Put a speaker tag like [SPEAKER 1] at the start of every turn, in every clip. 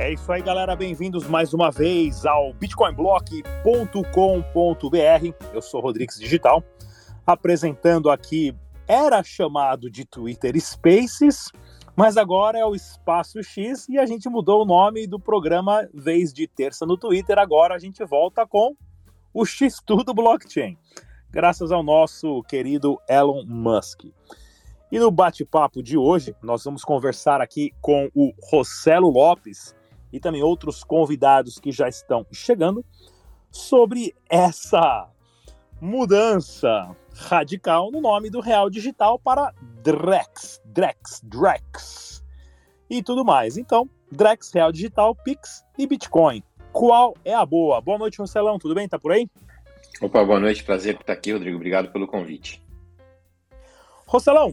[SPEAKER 1] É isso aí, galera. Bem-vindos mais uma vez ao bitcoinblock.com.br. Eu sou Rodrigues Digital, apresentando aqui era chamado de Twitter Spaces, mas agora é o Espaço X e a gente mudou o nome do programa vez de terça no Twitter. Agora a gente volta com o X Tudo Blockchain, graças ao nosso querido Elon Musk. E no bate-papo de hoje, nós vamos conversar aqui com o Rossello Lopes, e também outros convidados que já estão chegando sobre essa mudança radical no nome do Real Digital para Drex, Drex, Drex e tudo mais. Então, Drex, Real Digital, Pix e Bitcoin. Qual é a boa? Boa noite, Marcelão. Tudo bem? Tá por aí?
[SPEAKER 2] Opa, boa noite. Prazer estar aqui, Rodrigo. Obrigado pelo convite.
[SPEAKER 1] Rocelão,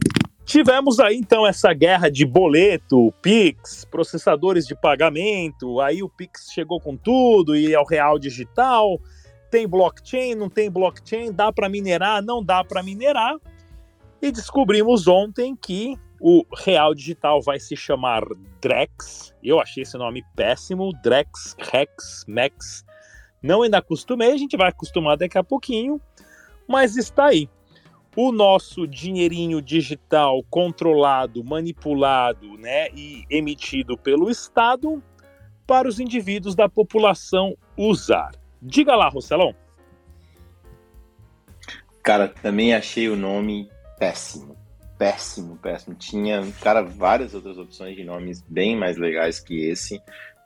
[SPEAKER 1] Tivemos aí então essa guerra de boleto, Pix, processadores de pagamento, aí o Pix chegou com tudo e é o real digital. Tem blockchain, não tem blockchain, dá para minerar, não dá para minerar. E descobrimos ontem que o real digital vai se chamar Drex. Eu achei esse nome péssimo, Drex, Rex, Max. Não ainda acostumei, a gente vai acostumar daqui a pouquinho, mas está aí o nosso dinheirinho digital controlado, manipulado né, e emitido pelo Estado para os indivíduos da população usar. Diga lá, Rocelão.
[SPEAKER 2] Cara, também achei o nome péssimo. Péssimo, péssimo. Tinha, cara, várias outras opções de nomes bem mais legais que esse.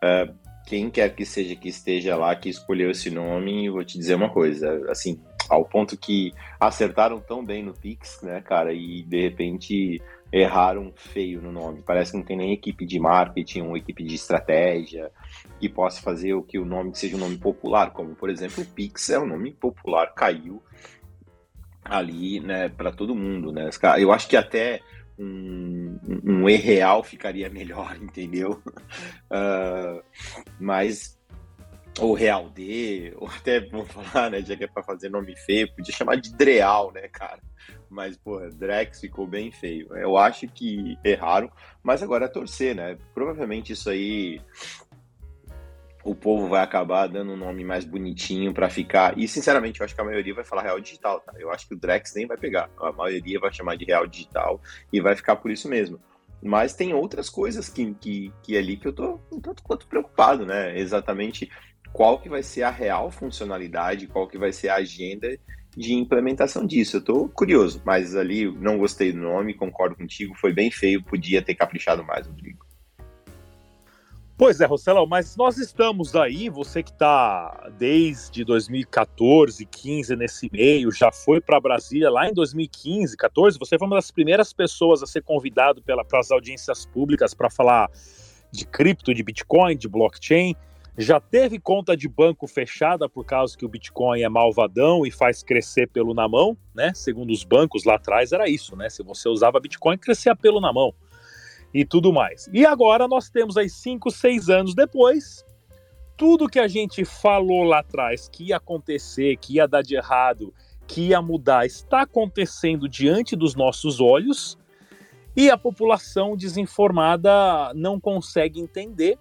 [SPEAKER 2] Uh, quem quer que seja que esteja lá que escolheu esse nome, vou te dizer uma coisa, assim, ao ponto que acertaram tão bem no Pix, né, cara, e de repente erraram feio no nome. Parece que não tem nem equipe de marketing ou equipe de estratégia que possa fazer o que o nome seja um nome popular, como por exemplo o Pix é um nome popular, caiu ali, né, para todo mundo, né? Eu acho que até um, um E real ficaria melhor, entendeu? Uh, mas ou Real D, ou até, vamos falar, né, já que é pra fazer nome feio, podia chamar de Dreal, né, cara? Mas, porra, Drex ficou bem feio. Eu acho que erraram, mas agora é torcer, né? Provavelmente isso aí o povo vai acabar dando um nome mais bonitinho para ficar. E, sinceramente, eu acho que a maioria vai falar Real Digital, tá? Eu acho que o Drex nem vai pegar. A maioria vai chamar de Real Digital e vai ficar por isso mesmo. Mas tem outras coisas que, que, que é ali que eu tô um tanto quanto preocupado, né? Exatamente qual que vai ser a real funcionalidade, qual que vai ser a agenda de implementação disso. Eu estou curioso, mas ali não gostei do nome, concordo contigo, foi bem feio, podia ter caprichado mais, Rodrigo.
[SPEAKER 1] Pois é, Rosselão, mas nós estamos aí, você que está desde 2014, 15 nesse meio, já foi para Brasília lá em 2015, 14, você foi uma das primeiras pessoas a ser convidado para as audiências públicas para falar de cripto, de Bitcoin, de blockchain já teve conta de banco fechada por causa que o Bitcoin é malvadão e faz crescer pelo na mão, né? Segundo os bancos lá atrás era isso, né? Se você usava Bitcoin, crescia pelo na mão e tudo mais. E agora nós temos aí cinco, seis anos depois, tudo que a gente falou lá atrás que ia acontecer, que ia dar de errado, que ia mudar, está acontecendo diante dos nossos olhos e a população desinformada não consegue entender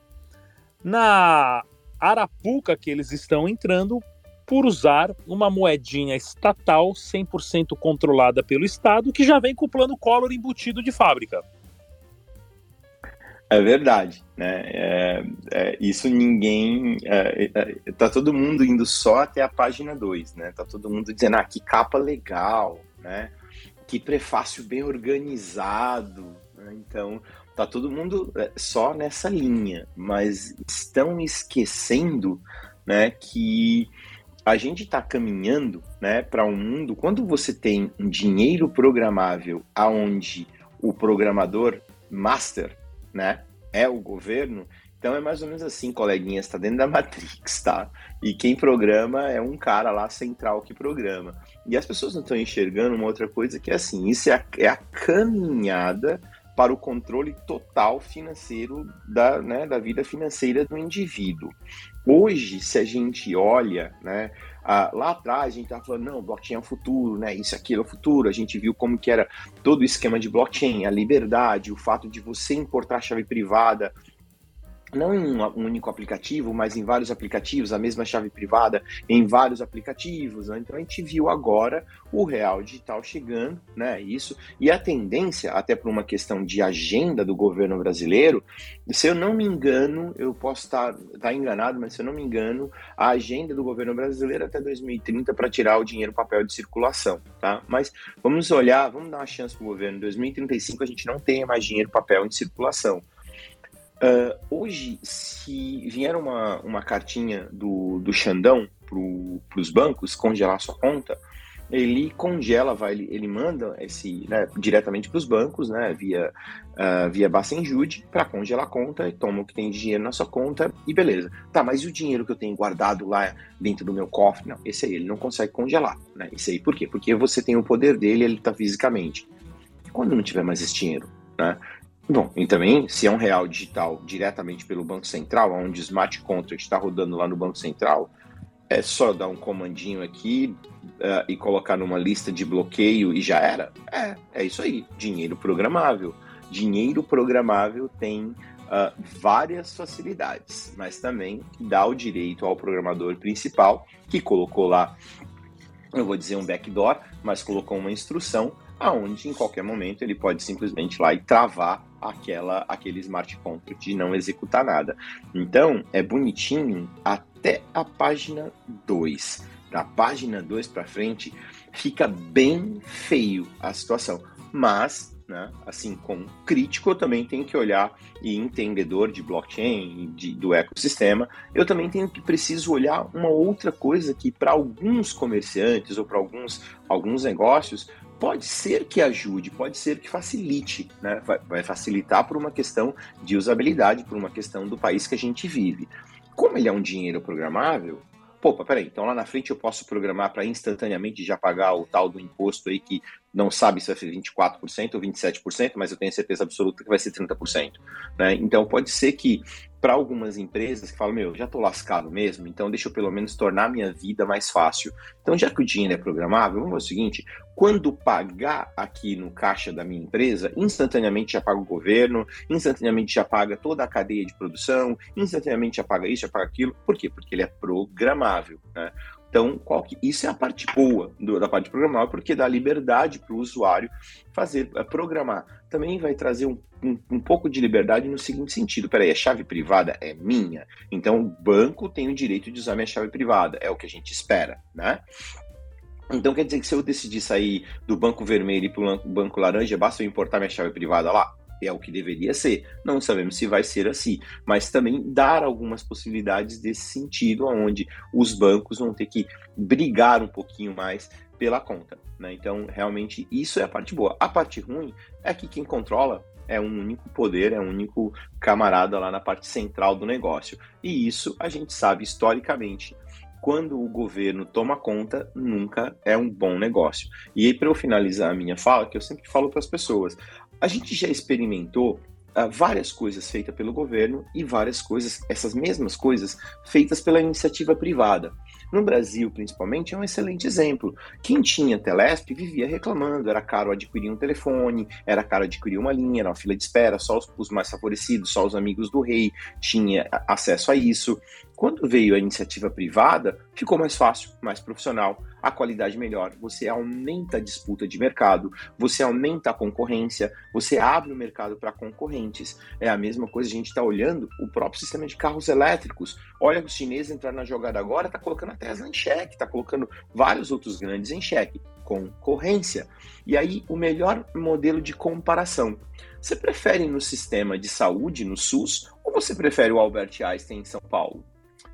[SPEAKER 1] na arapuca que eles estão entrando por usar uma moedinha estatal 100% controlada pelo Estado, que já vem com o plano Collor embutido de fábrica.
[SPEAKER 2] É verdade, né? É, é, isso ninguém. É, é tá todo mundo indo só até a página 2, né? Tá todo mundo dizendo, ah, que capa legal, né? Que prefácio bem organizado. Né? Então, Tá todo mundo é, só nessa linha, mas estão esquecendo, né, que a gente está caminhando, né, para um mundo quando você tem um dinheiro programável aonde o programador master, né, é o governo, então é mais ou menos assim, coleguinhas, está dentro da Matrix, tá? E quem programa é um cara lá central que programa. E as pessoas não estão enxergando uma outra coisa que é assim, isso é a, é a caminhada para o controle total financeiro da, né, da vida financeira do indivíduo. Hoje, se a gente olha, né, lá atrás a gente estava falando, não, blockchain é o futuro, né, isso aqui é o futuro, a gente viu como que era todo o esquema de blockchain, a liberdade, o fato de você importar chave privada, não em um único aplicativo, mas em vários aplicativos, a mesma chave privada em vários aplicativos. Né? Então a gente viu agora o real digital chegando, né? Isso e a tendência, até por uma questão de agenda do governo brasileiro, se eu não me engano, eu posso estar, estar enganado, mas se eu não me engano, a agenda do governo brasileiro até 2030 para tirar o dinheiro papel de circulação, tá? Mas vamos olhar, vamos dar uma chance para o governo. Em 2035 a gente não tem mais dinheiro papel em circulação. Uh, hoje, se vier uma, uma cartinha do, do Xandão para os bancos congelar sua conta, ele congela, vai, ele, ele manda esse né, diretamente para os bancos, né, via, uh, via Bacenjude, para congelar a conta, e toma o que tem de dinheiro na sua conta e beleza. Tá, mas e o dinheiro que eu tenho guardado lá dentro do meu cofre? Não, esse aí ele não consegue congelar. Né? Esse aí por quê? Porque você tem o poder dele, ele está fisicamente. Quando não tiver mais esse dinheiro, né? Bom, e também, se é um real digital diretamente pelo Banco Central, onde o smart contract está rodando lá no Banco Central, é só dar um comandinho aqui uh, e colocar numa lista de bloqueio e já era? É, é isso aí. Dinheiro programável. Dinheiro programável tem uh, várias facilidades, mas também dá o direito ao programador principal, que colocou lá, eu vou dizer um backdoor, mas colocou uma instrução aonde em qualquer momento ele pode simplesmente lá e travar aquela aquele smart contract de não executar nada. Então, é bonitinho até a página 2. Da página 2 para frente, fica bem feio a situação. Mas, né, assim, como crítico, eu também tenho que olhar e entendedor de blockchain, de, do ecossistema, eu também tenho que preciso olhar uma outra coisa que para alguns comerciantes ou para alguns, alguns negócios pode ser que ajude, pode ser que facilite, né? Vai, vai, facilitar por uma questão de usabilidade, por uma questão do país que a gente vive. Como ele é um dinheiro programável, pô, peraí, então lá na frente eu posso programar para instantaneamente já pagar o tal do imposto aí que não sabe se vai ser 24% ou 27%, mas eu tenho certeza absoluta que vai ser 30%. Né? Então pode ser que para algumas empresas que falam, meu, já estou lascado mesmo, então deixa eu pelo menos tornar minha vida mais fácil. Então, já que o dinheiro é programável, vamos fazer o seguinte: quando pagar aqui no caixa da minha empresa, instantaneamente já paga o governo, instantaneamente já paga toda a cadeia de produção, instantaneamente já paga isso, já paga aquilo. Por quê? Porque ele é programável. Né? Então, que, isso é a parte boa do, da parte programável, porque dá liberdade para o usuário fazer, eh, programar. Também vai trazer um, um, um, pouco de liberdade no seguinte sentido: peraí, a chave privada é minha, então o banco tem o direito de usar minha chave privada, é o que a gente espera, né? Então quer dizer que se eu decidir sair do banco vermelho e para o banco laranja, basta eu importar minha chave privada lá? É o que deveria ser. Não sabemos se vai ser assim, mas também dar algumas possibilidades desse sentido, onde os bancos vão ter que brigar um pouquinho mais pela conta. Né? Então, realmente, isso é a parte boa. A parte ruim é que quem controla é um único poder, é um único camarada lá na parte central do negócio. E isso a gente sabe historicamente quando o governo toma conta, nunca é um bom negócio. E aí, para eu finalizar a minha fala, que eu sempre falo para as pessoas, a gente já experimentou uh, várias coisas feitas pelo governo e várias coisas, essas mesmas coisas, feitas pela iniciativa privada. No Brasil, principalmente, é um excelente exemplo. Quem tinha Telesp vivia reclamando, era caro adquirir um telefone, era caro adquirir uma linha, era uma fila de espera, só os, os mais favorecidos, só os amigos do rei tinham acesso a isso. Quando veio a iniciativa privada, ficou mais fácil, mais profissional, a qualidade melhor, você aumenta a disputa de mercado, você aumenta a concorrência, você abre o mercado para concorrentes. É a mesma coisa, a gente está olhando o próprio sistema de carros elétricos. Olha, os chineses entraram na jogada agora, está colocando a Tesla em xeque, está colocando vários outros grandes em xeque. Concorrência. E aí, o melhor modelo de comparação. Você prefere no sistema de saúde, no SUS, ou você prefere o Albert Einstein em São Paulo?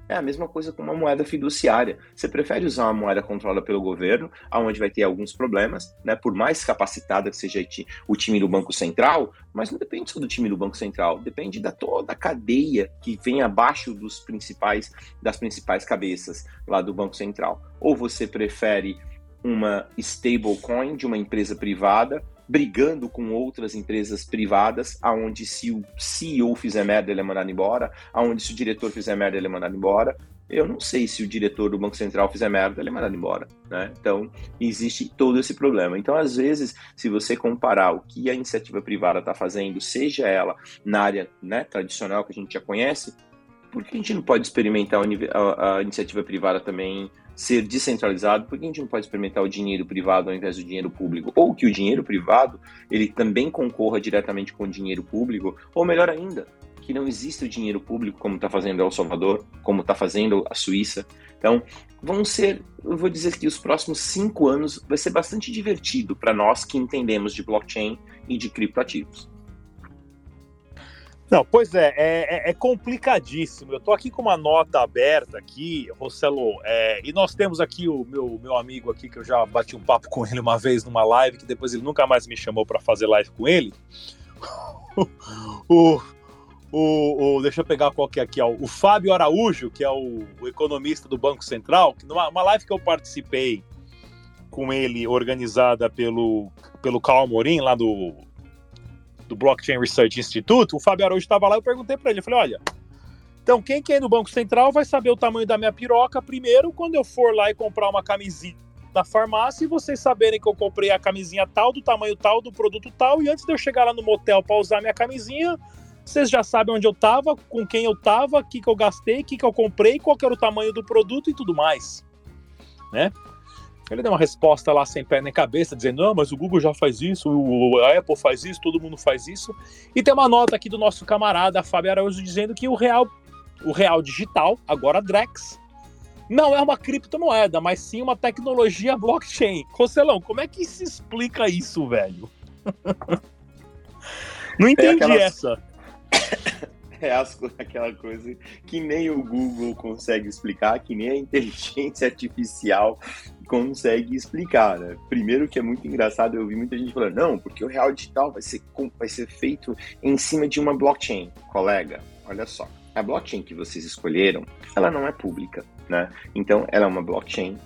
[SPEAKER 2] É a mesma coisa com uma moeda fiduciária. Você prefere usar uma moeda controlada pelo governo, aonde vai ter alguns problemas, né? Por mais capacitada que seja o time do Banco Central, mas não depende só do time do Banco Central, depende da toda a cadeia que vem abaixo dos principais das principais cabeças lá do Banco Central. Ou você prefere uma stablecoin de uma empresa privada brigando com outras empresas privadas, aonde se o CEO fizer merda, ele é mandado embora, aonde se o diretor fizer merda, ele é mandado embora. eu não sei se o diretor do Banco Central fizer merda, ele é mandado embora, né? Então, existe todo esse problema. Então, às vezes, se você comparar o que a iniciativa privada está fazendo, seja ela na área né, tradicional que a gente já conhece, por que a gente não pode experimentar a, a iniciativa privada também ser descentralizado, por que a gente não pode experimentar o dinheiro privado ao invés do dinheiro público? Ou que o dinheiro privado ele também concorra diretamente com o dinheiro público, ou melhor ainda, que não exista o dinheiro público como está fazendo El Salvador, como está fazendo a Suíça. Então, vão ser, eu vou dizer que os próximos cinco anos vai ser bastante divertido para nós que entendemos de blockchain e de criptoativos.
[SPEAKER 1] Não, pois é, é, é, complicadíssimo. Eu tô aqui com uma nota aberta aqui, Rossello, é, e nós temos aqui o meu, meu amigo aqui, que eu já bati um papo com ele uma vez numa live, que depois ele nunca mais me chamou para fazer live com ele. o, o, o, deixa eu pegar qual que é aqui, ó, o Fábio Araújo, que é o, o economista do Banco Central, que numa uma live que eu participei com ele, organizada pelo, pelo Carl Morim, lá do do Blockchain Research Institute, o Fábio Araújo estava lá, eu perguntei para ele, eu falei, olha, então quem quer ir no Banco Central vai saber o tamanho da minha piroca primeiro, quando eu for lá e comprar uma camisinha na farmácia e vocês saberem que eu comprei a camisinha tal, do tamanho tal, do produto tal, e antes de eu chegar lá no motel para usar minha camisinha, vocês já sabem onde eu tava, com quem eu tava, o que, que eu gastei, o que, que eu comprei, qual era o tamanho do produto e tudo mais. Né? Ele deu uma resposta lá sem pé nem cabeça, dizendo: não, mas o Google já faz isso, a Apple faz isso, todo mundo faz isso. E tem uma nota aqui do nosso camarada Fábio Araújo dizendo que o real, o real digital, agora Drex, não é uma criptomoeda, mas sim uma tecnologia blockchain. Rocelão, como é que se explica isso, velho? não entendi aquelas... essa.
[SPEAKER 2] é aquela coisa que nem o Google consegue explicar, que nem a inteligência artificial consegue explicar, né? Primeiro que é muito engraçado, eu ouvi muita gente falando, não, porque o real digital vai ser, vai ser feito em cima de uma blockchain. Colega, olha só, a blockchain que vocês escolheram, ela não é pública, né? Então, ela é uma blockchain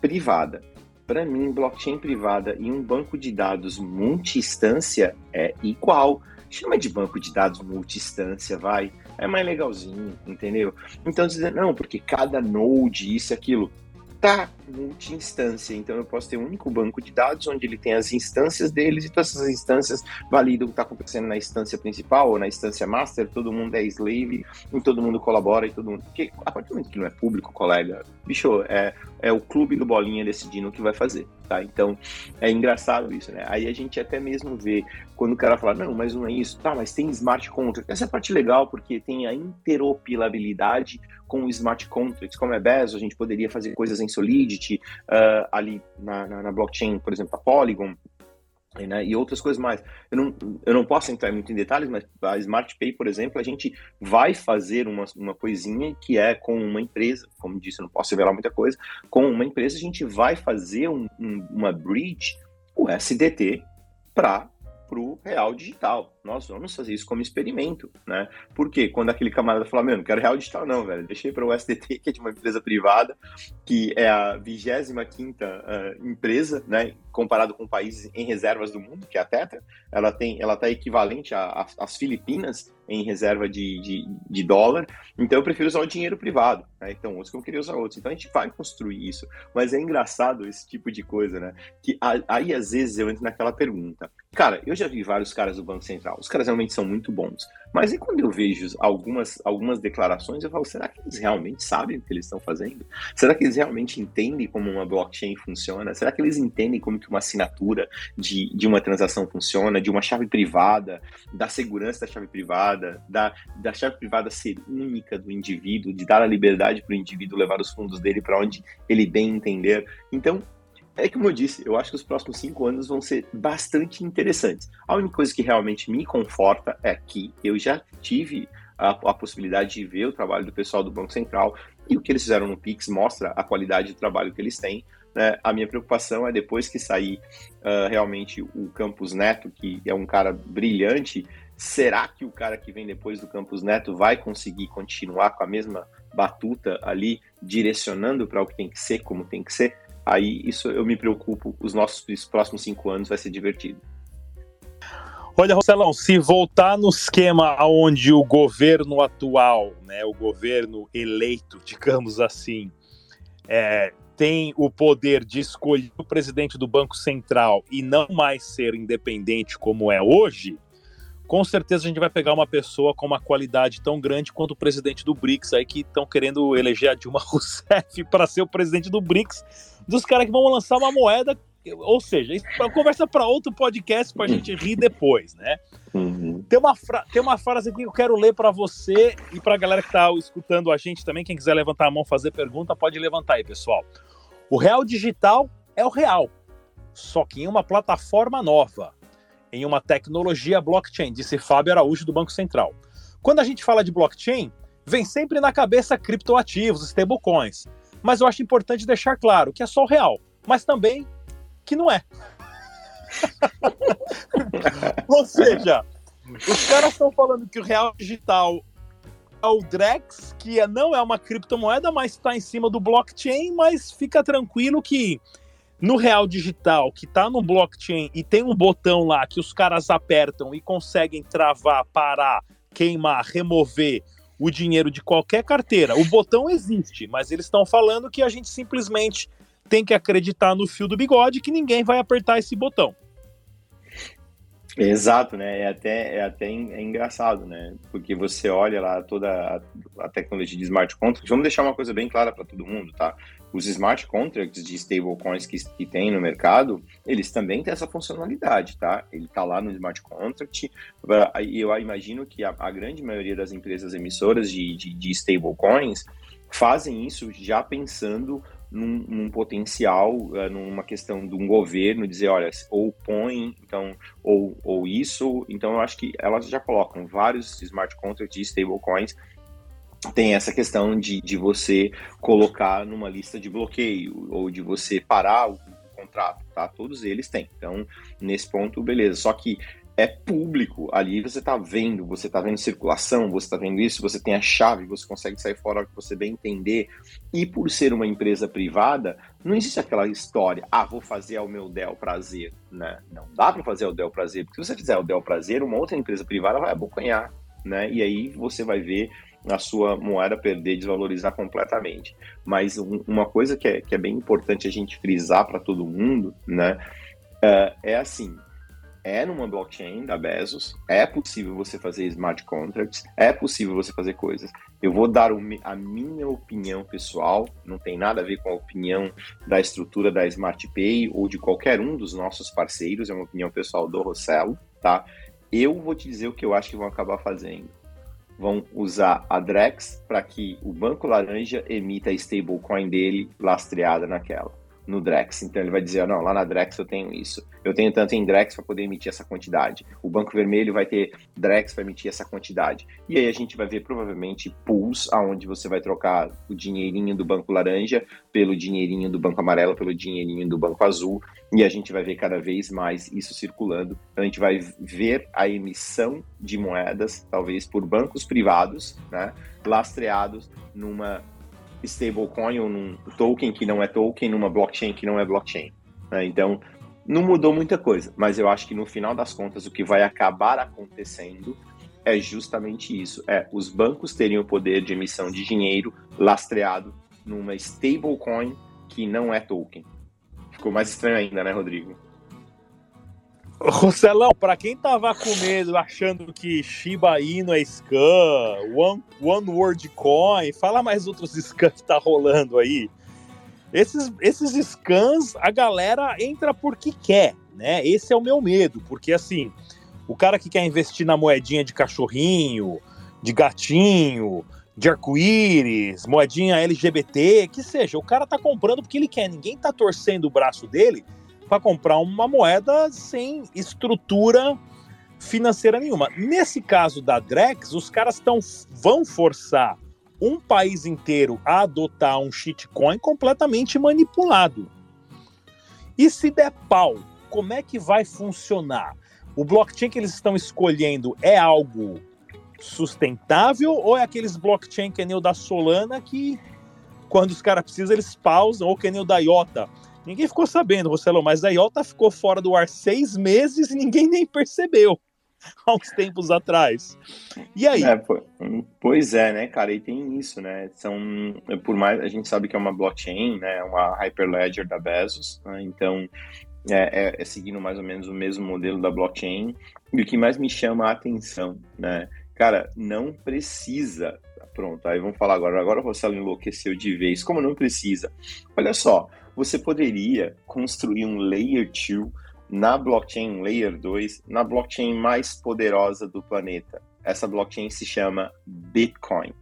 [SPEAKER 2] privada. Para mim, blockchain privada e um banco de dados multi-instância é igual. Chama de banco de dados multi-instância, vai. É mais legalzinho, entendeu? Então, dizer, não, porque cada node, isso e aquilo tá multi-instância. Então eu posso ter um único banco de dados onde ele tem as instâncias deles e todas essas instâncias validam o que está acontecendo na instância principal ou na instância master, todo mundo é slave e todo mundo colabora e todo mundo. Porque a partir do momento que não é público, colega, bicho, é, é o clube do bolinha decidindo o que vai fazer, tá? Então é engraçado isso, né? Aí a gente até mesmo vê quando o cara fala, não, mas não é isso, tá, mas tem smart contract. Essa é a parte legal porque tem a interoperabilidade com smart contracts, como é Bezos, a gente poderia fazer coisas em Solidity, uh, ali na, na, na, blockchain, por exemplo, a Polygon, né, e outras coisas mais. Eu não, eu não posso entrar muito em detalhes, mas a Smart Pay, por exemplo, a gente vai fazer uma, uma coisinha que é com uma empresa, como disse, eu não posso revelar muita coisa, com uma empresa a gente vai fazer um, um, uma bridge, o SDT, para o real digital nós vamos fazer isso como experimento, né? Porque quando aquele camarada fala, meu, não quero real digital não, velho, deixei para o SDT, que é de uma empresa privada, que é a 25 quinta uh, empresa, né? Comparado com países em reservas do mundo, que é a Tetra, ela tem, ela está equivalente às Filipinas em reserva de, de, de, dólar, então eu prefiro usar o dinheiro privado, né? Então outros que eu queria usar outros. Então a gente vai construir isso, mas é engraçado esse tipo de coisa, né? Que aí às vezes eu entro naquela pergunta. Cara, eu já vi vários caras do Banco Central os caras realmente são muito bons. Mas e quando eu vejo algumas, algumas declarações, eu falo, será que eles realmente sabem o que eles estão fazendo? Será que eles realmente entendem como uma blockchain funciona? Será que eles entendem como que uma assinatura de, de uma transação funciona, de uma chave privada, da segurança da chave privada, da, da chave privada ser única do indivíduo, de dar a liberdade para o indivíduo levar os fundos dele para onde ele bem entender? Então, é como eu disse, eu acho que os próximos cinco anos vão ser bastante interessantes. A única coisa que realmente me conforta é que eu já tive a, a, possibilidade de ver o trabalho do pessoal do Banco Central e o que eles fizeram no Pix mostra a qualidade do trabalho que eles têm. Né? A minha preocupação é depois que sair uh, realmente o Campus Neto, que é um cara brilhante, será que o cara que vem depois do Campus Neto vai conseguir continuar com a mesma batuta ali, direcionando para o que tem que ser, como tem que ser? Aí isso eu me preocupo, os nossos próximos cinco anos vai ser divertido.
[SPEAKER 1] Olha, Rocelão, se voltar no esquema onde o governo atual, né, o governo eleito, digamos assim, é, tem o poder de escolher o presidente do Banco Central e não mais ser independente como é hoje, com certeza a gente vai pegar uma pessoa com uma qualidade tão grande quanto o presidente do BRICS aí que estão querendo eleger a Dilma Rousseff para ser o presidente do BRICS, dos caras que vão lançar uma moeda, ou seja, isso é conversa para outro podcast para a gente rir depois, né? Uhum. Tem, uma tem uma frase aqui que eu quero ler para você e para a galera que está escutando a gente também, quem quiser levantar a mão fazer pergunta, pode levantar aí, pessoal. O real digital é o real, só que em uma plataforma nova em uma tecnologia blockchain, disse Fábio Araújo do Banco Central. Quando a gente fala de blockchain, vem sempre na cabeça criptoativos, stablecoins. Mas eu acho importante deixar claro que é só o real, mas também que não é. Ou seja, os caras estão falando que o real digital é o Drex, que é, não é uma criptomoeda, mas está em cima do blockchain, mas fica tranquilo que no real digital, que está no blockchain e tem um botão lá que os caras apertam e conseguem travar, parar, queimar, remover o dinheiro de qualquer carteira. O botão existe, mas eles estão falando que a gente simplesmente tem que acreditar no fio do bigode que ninguém vai apertar esse botão.
[SPEAKER 2] Exato, né? É até, é até é engraçado, né? Porque você olha lá toda a, a tecnologia de smart contracts. Vamos deixar uma coisa bem clara para todo mundo, tá? Os smart contracts de stablecoins que, que tem no mercado, eles também têm essa funcionalidade, tá? Ele está lá no smart contract. E eu imagino que a, a, grande maioria das empresas emissoras de, de, de stablecoins fazem isso já pensando num, num, potencial, uh, numa questão de um governo dizer, olha, ou põe, então, ou, ou isso, então eu acho que elas já colocam vários smart contracts e stablecoins tem essa questão de, de você colocar numa lista de bloqueio ou de você parar o, contrato, tá? Todos eles têm. Então, nesse ponto, beleza. Só que é público. Ali você está vendo, você está vendo circulação, você está vendo isso, você tem a chave, você consegue sair fora que você bem entender. E por ser uma empresa privada, não existe aquela história, ah, vou fazer ao meu Del prazer, né? Não dá para fazer ao Del prazer, porque se você fizer ao Del prazer, uma outra empresa privada vai abocanhar, né? E aí você vai ver a sua moeda perder, desvalorizar completamente. Mas um, uma coisa que é, que é bem importante a gente frisar para todo mundo, né? Uh, é assim, é numa blockchain da Bezos, é possível você fazer smart contracts, é possível você fazer coisas. Eu vou dar a minha opinião pessoal, não tem nada a ver com a opinião da estrutura da Smart Pay ou de qualquer um dos nossos parceiros, é uma opinião pessoal do Rossello, tá? Eu vou te dizer o que eu acho que vão acabar fazendo. Vão usar a Drex para que o Banco Laranja emita a stablecoin dele lastreada naquela no Drex. Então ele vai dizer, não, lá na Drex eu tenho isso. Eu tenho tanto em Drex para poder emitir essa quantidade. O Banco Vermelho vai ter Drex para emitir essa quantidade. E aí a gente vai ver provavelmente pools aonde você vai trocar o dinheirinho do Banco Laranja pelo dinheirinho do Banco Amarelo, pelo dinheirinho do Banco Azul. E a gente vai ver cada vez mais isso circulando. Então a gente vai ver a emissão de moedas, talvez por bancos privados, né, lastreados numa stablecoin ou num token que não é token, numa blockchain que não é blockchain. Né? Então, não mudou muita coisa, mas eu acho que no final das contas o que vai acabar acontecendo é justamente isso: é os bancos terem o poder de emissão de dinheiro lastreado numa stablecoin que não é token. Ficou mais estranho ainda, né, Rodrigo?
[SPEAKER 1] Rocelão, para quem tava com medo, achando que Shiba Inu é scam, One, One World Coin, fala mais outros scams que tá rolando aí. Esses, esses scams, a galera entra porque quer, né? Esse é o meu medo, porque assim, o cara que quer investir na moedinha de cachorrinho, de gatinho, de arco-íris, moedinha LGBT, que seja, o cara tá comprando porque ele quer, ninguém tá torcendo o braço dele para comprar uma moeda sem estrutura financeira nenhuma. Nesse caso da Drex, os caras tão, vão forçar um país inteiro a adotar um shitcoin completamente manipulado. E se der pau, como é que vai funcionar? O blockchain que eles estão escolhendo é algo sustentável ou é aqueles blockchain que é nem o da Solana que quando os caras precisam eles pausam ou que nem o da IOTA Ninguém ficou sabendo, Rosselo, mas a Iota ficou fora do ar seis meses e ninguém nem percebeu. há uns tempos atrás. E aí?
[SPEAKER 2] É, pois é, né, cara? E tem isso, né? São, por mais a gente sabe que é uma blockchain, né? Uma Hyperledger da Bezos, né? então é, é, é, seguindo mais ou menos o mesmo modelo da blockchain. E o que mais me chama a atenção, né? Cara, não precisa. Pronto, aí vamos falar agora. Agora o enlouqueceu de vez. Como não precisa? Olha só, você poderia construir um Layer 2 na blockchain Layer 2, na blockchain mais poderosa do planeta. Essa blockchain se chama Bitcoin.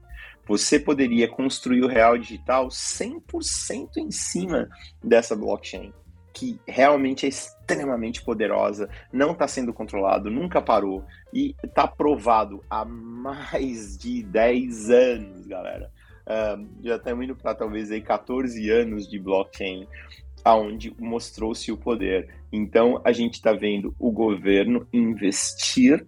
[SPEAKER 2] Você poderia construir o real digital 100% em cima dessa blockchain que realmente é extremamente poderosa, não está sendo controlado, nunca parou e está provado há mais de 10 anos, galera. Uh, já estamos indo para talvez aí 14 anos de blockchain, aonde mostrou-se o poder. Então a gente está vendo o governo investir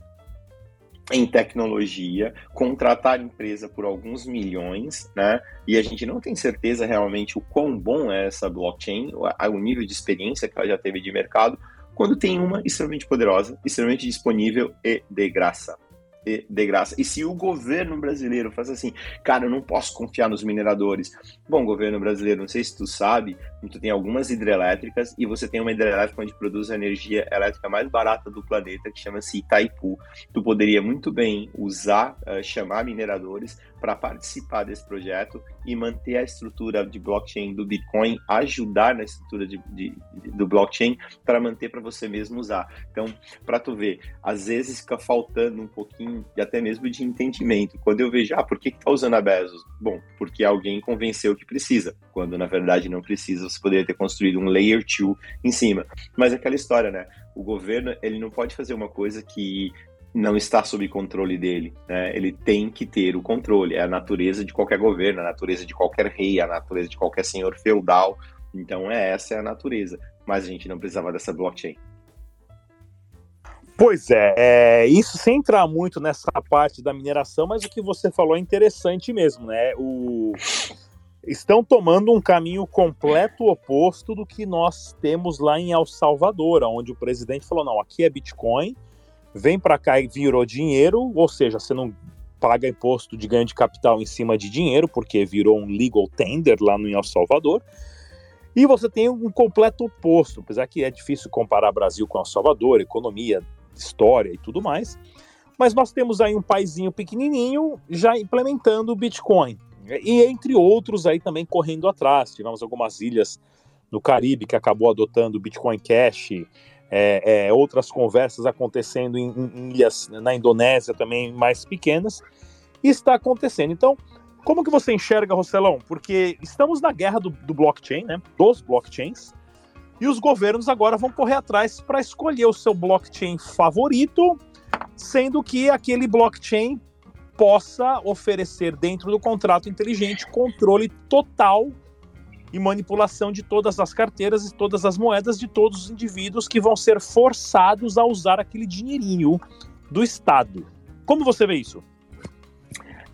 [SPEAKER 2] em tecnologia, contratar empresa por alguns milhões, né? E a gente não tem certeza realmente o quão bom é essa blockchain, o nível de experiência que ela já teve de mercado, quando tem uma extremamente poderosa, extremamente disponível e de graça de graça. E se o governo brasileiro faz assim, cara, eu não posso confiar nos mineradores. Bom, governo brasileiro, não sei se tu sabe, tu tem algumas hidrelétricas e você tem uma hidrelétrica onde produz a energia elétrica mais barata do planeta, que chama-se Itaipu. Tu poderia muito bem usar, uh, chamar mineradores para participar desse projeto e manter a estrutura de blockchain do Bitcoin, ajudar na estrutura de, de, de do blockchain para manter para você mesmo usar. Então, para tu ver, às vezes fica faltando um pouquinho e até mesmo de entendimento. Quando eu vejo, ah, por que, que tá usando a Bezos? Bom, porque alguém convenceu que precisa, quando na verdade não precisa, você poderia ter construído um layer 2 em cima. Mas é aquela história, né? O governo, ele não pode fazer uma coisa que não está sob controle dele. Né? Ele tem que ter o controle. É a natureza de qualquer governo, a natureza de qualquer rei, a natureza de qualquer senhor feudal. Então, é essa é a natureza. Mas a gente não precisava dessa blockchain.
[SPEAKER 1] Pois é, é, isso sem entrar muito nessa parte da mineração, mas o que você falou é interessante mesmo, né? O, estão tomando um caminho completo oposto do que nós temos lá em El Salvador, onde o presidente falou: não, aqui é Bitcoin, vem para cá e virou dinheiro, ou seja, você não paga imposto de ganho de capital em cima de dinheiro, porque virou um legal tender lá no El Salvador. E você tem um completo oposto, apesar que é difícil comparar Brasil com El Salvador, economia, história e tudo mais. Mas nós temos aí um paizinho pequenininho já implementando o Bitcoin. E entre outros aí também correndo atrás. Tivemos algumas ilhas no Caribe que acabou adotando o Bitcoin Cash, é, é, outras conversas acontecendo em, em, ilhas na Indonésia também mais pequenas, e está acontecendo. Então, como que você enxerga, Rosselão? Porque estamos na guerra do, do blockchain, né? Dos blockchains, e os governos agora vão correr atrás para escolher o seu blockchain favorito, sendo que aquele blockchain possa oferecer dentro do contrato inteligente controle total e manipulação de todas as carteiras e todas as moedas de todos os indivíduos que vão ser forçados a usar aquele dinheirinho do Estado. Como você vê isso?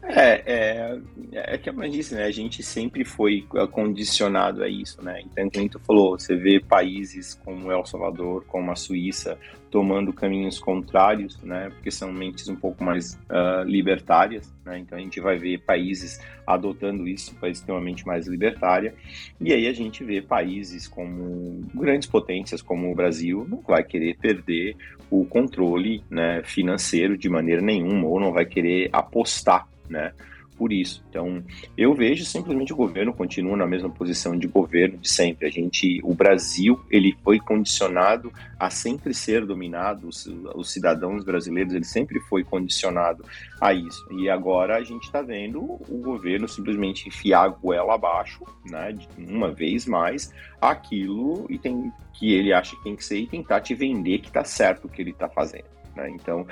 [SPEAKER 2] É, é, é que eu disse, né? A gente sempre foi condicionado a isso, né? Então, como tu falou, você vê países como El Salvador, como a Suíça, tomando caminhos contrários, né? Porque são mentes um pouco mais uh, libertárias, né? Então a gente vai ver países adotando isso, país extremamente mais libertária. E aí a gente vê países como grandes potências como o Brasil não vai querer perder o controle, né, financeiro de maneira nenhuma ou não vai querer apostar né? Por isso. Então, eu vejo simplesmente o governo continua na mesma posição de governo de sempre. A gente, o Brasil, ele foi condicionado a sempre ser dominado, os, os cidadãos brasileiros, ele sempre foi condicionado a isso. E agora a gente está vendo o governo simplesmente enfiar a goela abaixo, né, uma vez mais, aquilo e tem que ele acha que tem que ser e tentar te vender que está certo o que ele está fazendo. Né? Então,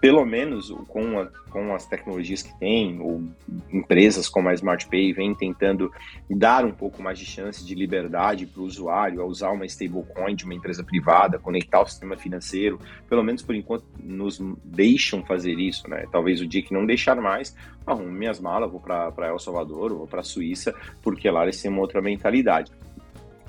[SPEAKER 2] pelo menos com, a, com as tecnologias que tem, ou empresas como a SmartPay vem tentando dar um pouco mais de chance de liberdade para o usuário a usar uma stablecoin de uma empresa privada, conectar o sistema financeiro, pelo menos por enquanto nos deixam fazer isso, né? Talvez o dia que não deixar mais, arrumo minhas malas, vou para El Salvador, vou para a Suíça, porque lá eles têm uma outra mentalidade.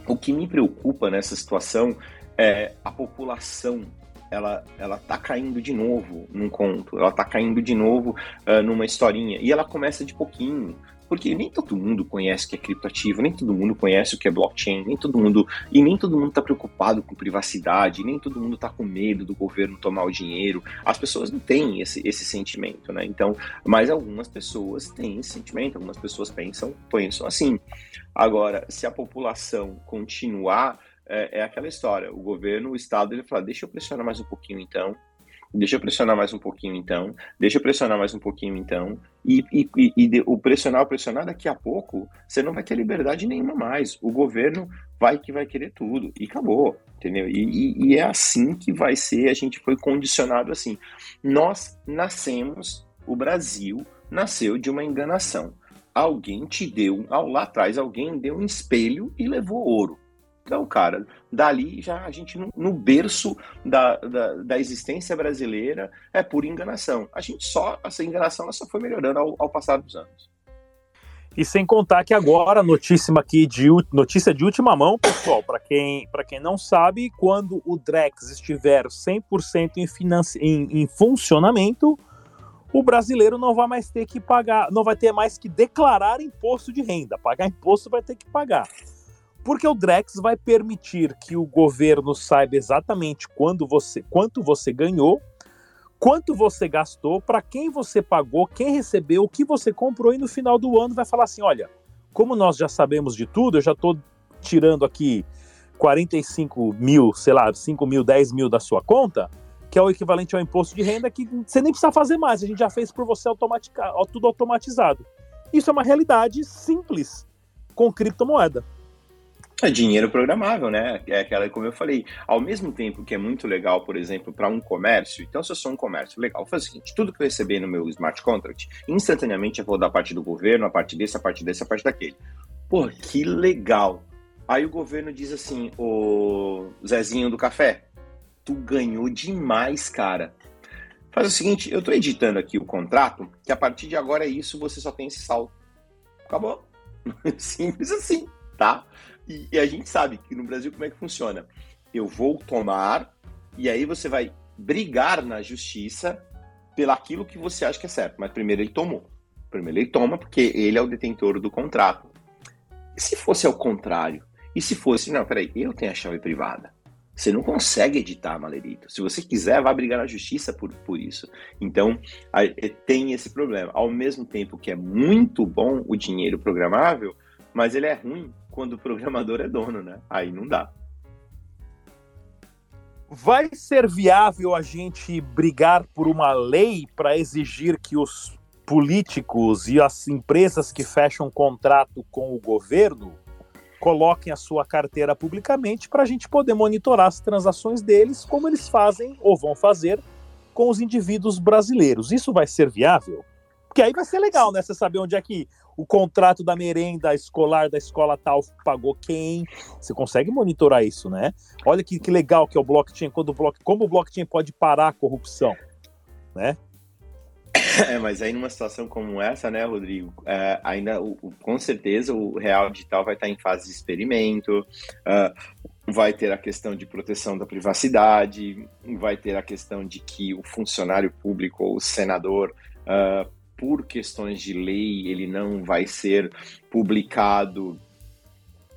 [SPEAKER 2] O que me preocupa nessa situação é a população ela, ela tá caindo de novo num conto, ela tá caindo de novo uh, numa historinha, e ela começa de pouquinho, porque nem todo mundo conhece o que é criptoativo, nem todo mundo conhece o que é blockchain, nem todo mundo, e nem todo mundo está preocupado com privacidade, nem todo mundo está com medo do governo tomar o dinheiro. As pessoas não têm esse, esse sentimento, né? Então, mas algumas pessoas têm esse sentimento, algumas pessoas pensam, pensam assim. Agora, se a população continuar é, é, aquela história. O governo, o Estado, ele fala: deixa eu pressionar mais um pouquinho então, deixa eu pressionar mais um pouquinho então, deixa eu pressionar mais um pouquinho então. E, e, e, e o pressionar, o pressionar, daqui a pouco você não vai ter liberdade nenhuma mais. O governo vai que vai querer tudo e acabou, entendeu? E, e é assim que vai ser. A gente foi condicionado assim. Nós nascemos, o Brasil nasceu de uma enganação. Alguém te deu, lá atrás, alguém deu um espelho e levou ouro. Então, cara, dali já a gente no, no berço da, da, da, existência brasileira é pura enganação. A gente só, essa enganação ela só foi melhorando ao, ao passar dos anos.
[SPEAKER 1] E sem contar que agora, notícia aqui de notícia de última mão, pessoal, para quem, quem não sabe, quando o Drex estiver 100% em, em, em funcionamento, o brasileiro não vai mais ter que pagar, não vai ter mais que declarar imposto de renda. Pagar imposto vai ter que pagar. Porque o Drex vai permitir que o governo saiba exatamente quando você, quanto você ganhou, quanto você gastou, para quem você pagou, quem recebeu, o que você comprou e no final do ano vai falar assim: olha, como nós já sabemos de tudo, eu já estou tirando aqui 45 mil, sei lá, 5 mil, 10 mil da sua conta, que é o equivalente ao imposto de renda, que você nem precisa fazer mais, a gente já fez por você tudo automatizado. Isso é uma realidade simples com criptomoeda.
[SPEAKER 2] É dinheiro programável, né? É aquela, como eu falei, ao mesmo tempo que é muito legal, por exemplo, para um comércio. Então, se eu sou um comércio, legal, fazer o seguinte: tudo que eu receber no meu smart contract, instantaneamente eu vou dar parte do governo, a parte desse, a parte desse, a parte daquele. Pô, que legal. Aí o governo diz assim: o Zezinho do café, tu ganhou demais, cara. Faz o seguinte: eu tô editando aqui o contrato, que a partir de agora é isso, você só tem esse saldo. Acabou. Simples assim, tá? E, e a gente sabe que no Brasil como é que funciona. Eu vou tomar, e aí você vai brigar na justiça pelaquilo que você acha que é certo. Mas primeiro ele tomou. Primeiro ele toma porque ele é o detentor do contrato. E se fosse ao contrário? E se fosse, não, peraí, eu tenho a chave privada. Você não consegue editar, Malerito. Se você quiser, vá brigar na justiça por, por isso. Então, tem esse problema. Ao mesmo tempo que é muito bom o dinheiro programável, mas ele é ruim quando o programador é dono, né? Aí não dá.
[SPEAKER 1] Vai ser viável a gente brigar por uma lei para exigir que os políticos e as empresas que fecham contrato com o governo coloquem a sua carteira publicamente para a gente poder monitorar as transações deles, como eles fazem ou vão fazer com os indivíduos brasileiros. Isso vai ser viável? Porque aí vai ser legal, né? Você saber onde é que o contrato da merenda escolar da escola tal pagou quem. Você consegue monitorar isso, né? Olha que, que legal que é o blockchain, quando o block, como o blockchain pode parar a corrupção, né?
[SPEAKER 2] É, mas aí numa situação como essa, né, Rodrigo, é, ainda o, o, com certeza o real digital vai estar em fase de experimento, uh, vai ter a questão de proteção da privacidade, vai ter a questão de que o funcionário público ou o senador uh, por questões de lei, ele não vai ser publicado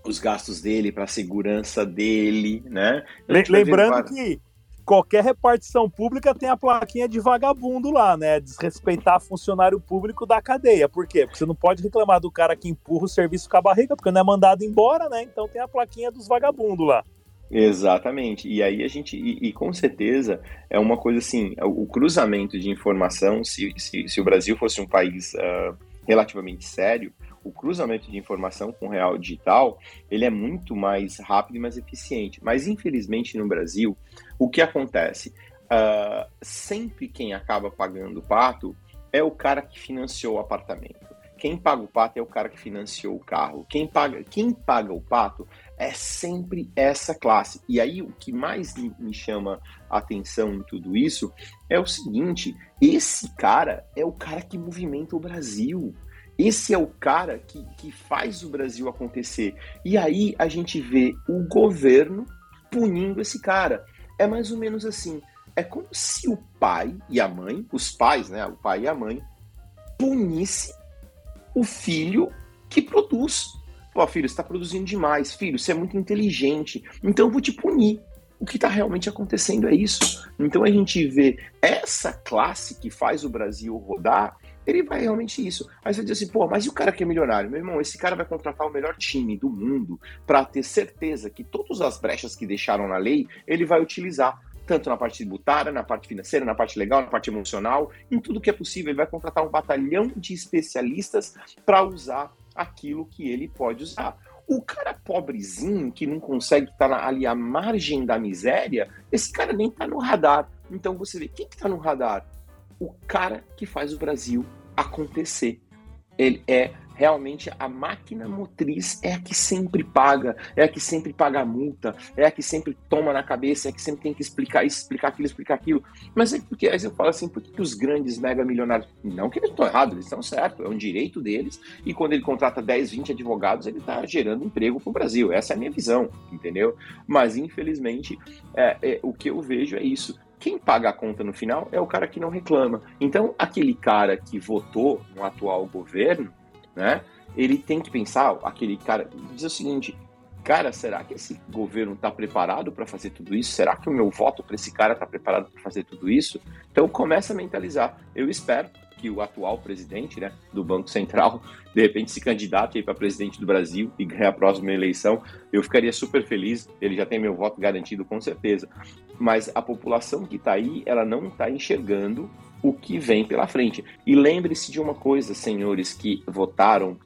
[SPEAKER 2] os gastos dele para a segurança dele, né?
[SPEAKER 1] Lembrando que qualquer repartição pública tem a plaquinha de vagabundo lá, né? Desrespeitar funcionário público da cadeia. Por quê? Porque você não pode reclamar do cara que empurra o serviço com a barriga, porque não é mandado embora, né? Então tem a plaquinha dos vagabundos lá.
[SPEAKER 2] Exatamente. E aí a gente, e, e, com certeza, é uma coisa assim, o cruzamento de informação, se, se, se o Brasil fosse um país uh, relativamente sério, o cruzamento de informação com o real digital, ele é muito mais rápido e mais eficiente. Mas, infelizmente, no Brasil, o que acontece? Uh, sempre quem acaba pagando o pato é o cara que financiou o apartamento. Quem paga o pato é o cara que financiou o carro. Quem paga, quem paga o pato é sempre essa classe. E aí o que mais me chama atenção em tudo isso é o seguinte: esse cara é o cara que movimenta o Brasil. Esse é o cara que, que faz o Brasil acontecer. E aí a gente vê o governo punindo esse cara. É mais ou menos assim. é como se o pai e a mãe, os pais, né, o pai e a mãe, punisse o filho que produz. Pô, filho, você está produzindo demais. Filho, você é muito inteligente. Então eu vou te punir. O que está realmente acontecendo é isso. Então a gente vê essa classe que faz o Brasil rodar, ele vai realmente isso. Aí você diz assim, pô, mas e o cara que é milionário? Meu irmão, esse cara vai contratar o melhor time do mundo para ter certeza que todas as brechas que deixaram na lei, ele vai utilizar tanto na parte tributária, na parte financeira, na parte legal, na parte emocional, em tudo que é possível. Ele vai contratar um batalhão de especialistas para usar aquilo que ele pode usar. O cara pobrezinho, que não consegue estar tá ali à margem da miséria, esse cara nem está no radar. Então você vê, quem está que tá no radar? O cara que faz o Brasil acontecer. Ele é realmente a máquina motriz é a que sempre paga, é a que sempre paga a multa, é a que sempre toma na cabeça, é a que sempre tem que explicar isso, explicar aquilo, explicar aquilo. Mas é porque, aí eu falo assim, por que, os grandes mega milionários, não que eles estão errados, eles estão certos, é um direito deles, e quando ele contrata 10, 20 advogados, ele está gerando emprego para o Brasil, essa é a minha visão, entendeu? Mas, infelizmente, é, é, o que eu vejo é isso, quem paga a conta no final é o cara que não reclama. Então, aquele cara que votou no atual governo, né? Ele tem que pensar, aquele cara, diz o seguinte, cara, será que esse governo está preparado para fazer tudo isso? Será que o meu voto para esse cara está preparado para fazer tudo isso? Então começa a mentalizar. Eu espero que o atual presidente né, do Banco Central, de repente, se candidate para presidente do Brasil e ganhe a próxima eleição. Eu ficaria super feliz, ele já tem meu voto garantido com certeza. Mas a população que está aí, ela não está enxergando o que vem pela frente. E lembre-se de uma coisa, senhores que votaram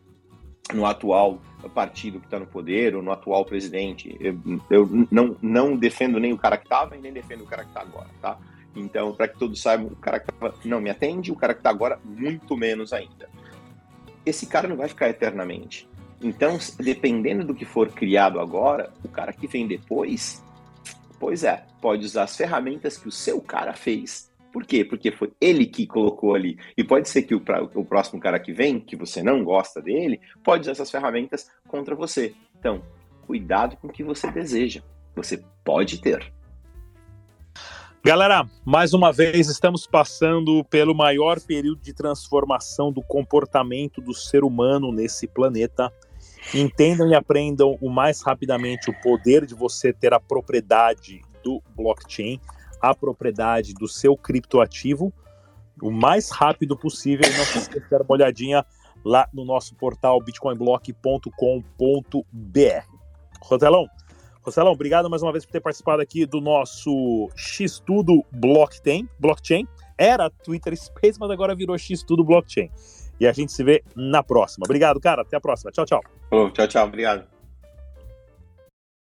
[SPEAKER 2] no atual partido que está no poder ou no atual presidente. Eu, eu, não, não defendo nem o cara que estava e nem defendo o cara que está agora, tá? Então, para que todos saibam, o cara que estava não me atende, o cara que está agora, muito menos ainda. Esse cara não vai ficar eternamente. Então, dependendo do que for criado agora, o cara que vem depois, pois é, pode usar as ferramentas que o seu cara fez por quê? Porque foi ele que colocou ali. E pode ser que o, o próximo cara que vem, que você não gosta dele, pode usar essas ferramentas contra você. Então, cuidado com o que você deseja. Você pode ter.
[SPEAKER 1] Galera, mais uma vez estamos passando pelo maior período de transformação do comportamento do ser humano nesse planeta. Entendam e aprendam o mais rapidamente o poder de você ter a propriedade do blockchain a propriedade do seu criptoativo o mais rápido possível. E não se esqueça de dar uma olhadinha lá no nosso portal bitcoinblock.com.br. Rotelão, Rotelão, obrigado mais uma vez por ter participado aqui do nosso X-Tudo Blockchain. Blockchain era Twitter Space, mas agora virou X-Tudo Blockchain. E a gente se vê na próxima. Obrigado, cara. Até a próxima. Tchau, tchau.
[SPEAKER 2] Oh, tchau, tchau. Obrigado.